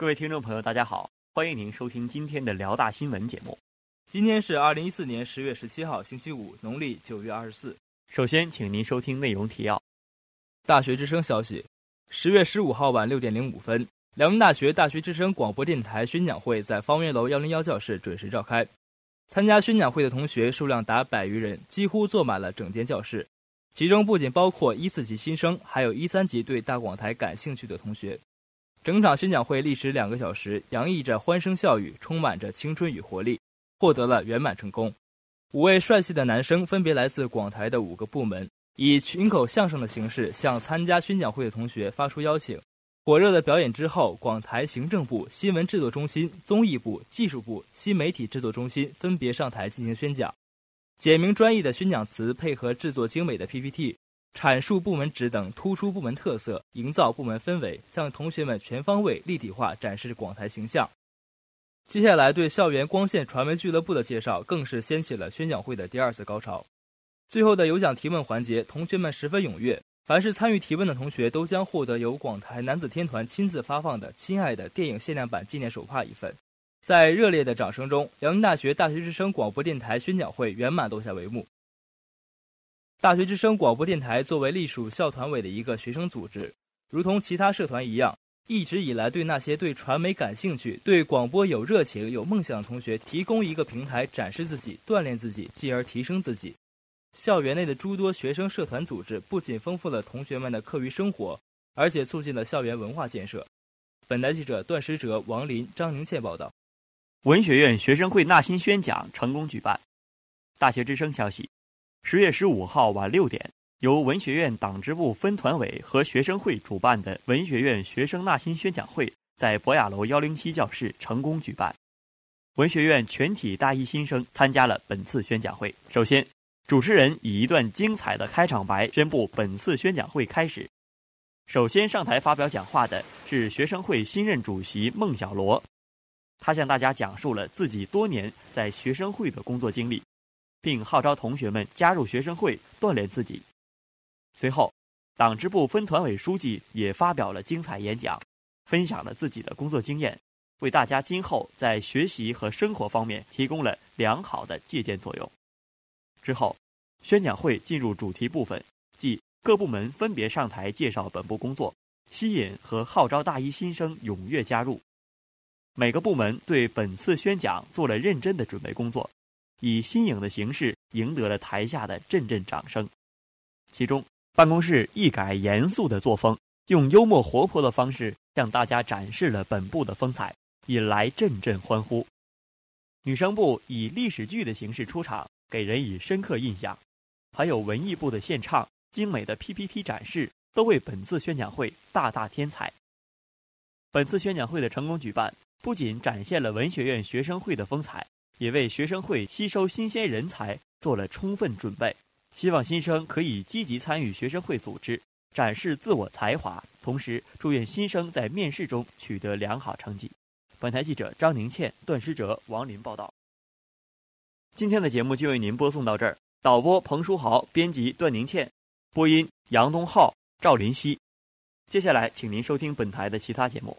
各位听众朋友，大家好，欢迎您收听今天的辽大新闻节目。今天是二零一四年十月十七号，星期五，农历九月二十四。首先，请您收听内容提要。大学之声消息：十月十五号晚六点零五分，辽宁大学大学之声广播电台宣讲会在方圆楼幺零幺教室准时召开。参加宣讲会的同学数量达百余人，几乎坐满了整间教室。其中不仅包括一四级新生，还有一三级对大广台感兴趣的同学。整场宣讲会历时两个小时，洋溢着欢声笑语，充满着青春与活力，获得了圆满成功。五位帅气的男生分别来自广台的五个部门，以群口相声的形式向参加宣讲会的同学发出邀请。火热的表演之后，广台行政部、新闻制作中心、综艺部、技术部、新媒体制作中心分别上台进行宣讲。简明专业的宣讲词配合制作精美的 PPT，阐述部门职等，突出部门特色，营造部门氛围，向同学们全方位立体化展示广台形象。接下来对校园光线传媒俱乐部的介绍，更是掀起了宣讲会的第二次高潮。最后的有奖提问环节，同学们十分踊跃。凡是参与提问的同学，都将获得由广台男子天团亲自发放的《亲爱的》电影限量版纪念手帕一份。在热烈的掌声中，辽宁大学大学之声广播电台宣讲会圆满落下帷幕。大学之声广播电台作为隶属校团委的一个学生组织，如同其他社团一样，一直以来对那些对传媒感兴趣、对广播有热情、有梦想的同学提供一个平台，展示自己、锻炼自己，继而提升自己。校园内的诸多学生社团组织不仅丰富了同学们的课余生活，而且促进了校园文化建设。本台记者段时哲、王林、张宁倩报道。文学院学生会纳新宣讲成功举办。大学之声消息：十月十五号晚六点，由文学院党支部分团委和学生会主办的文学院学生纳新宣讲会在博雅楼幺零七教室成功举办。文学院全体大一新生参加了本次宣讲会。首先。主持人以一段精彩的开场白宣布本次宣讲会开始。首先上台发表讲话的是学生会新任主席孟小罗，他向大家讲述了自己多年在学生会的工作经历，并号召同学们加入学生会锻炼自己。随后，党支部分团委书记也发表了精彩演讲，分享了自己的工作经验，为大家今后在学习和生活方面提供了良好的借鉴作用。之后，宣讲会进入主题部分，即各部门分别上台介绍本部工作，吸引和号召大一新生踊跃加入。每个部门对本次宣讲做了认真的准备工作，以新颖的形式赢得了台下的阵阵掌声。其中，办公室一改严肃的作风，用幽默活泼的方式向大家展示了本部的风采，引来阵阵欢呼。女生部以历史剧的形式出场。给人以深刻印象，还有文艺部的献唱、精美的 PPT 展示，都为本次宣讲会大大添彩。本次宣讲会的成功举办，不仅展现了文学院学生会的风采，也为学生会吸收新鲜人才做了充分准备。希望新生可以积极参与学生会组织，展示自我才华，同时祝愿新生在面试中取得良好成绩。本台记者张宁倩、段诗哲、王林报道。今天的节目就为您播送到这儿。导播彭书豪，编辑段宁倩，播音杨东浩、赵林希。接下来，请您收听本台的其他节目。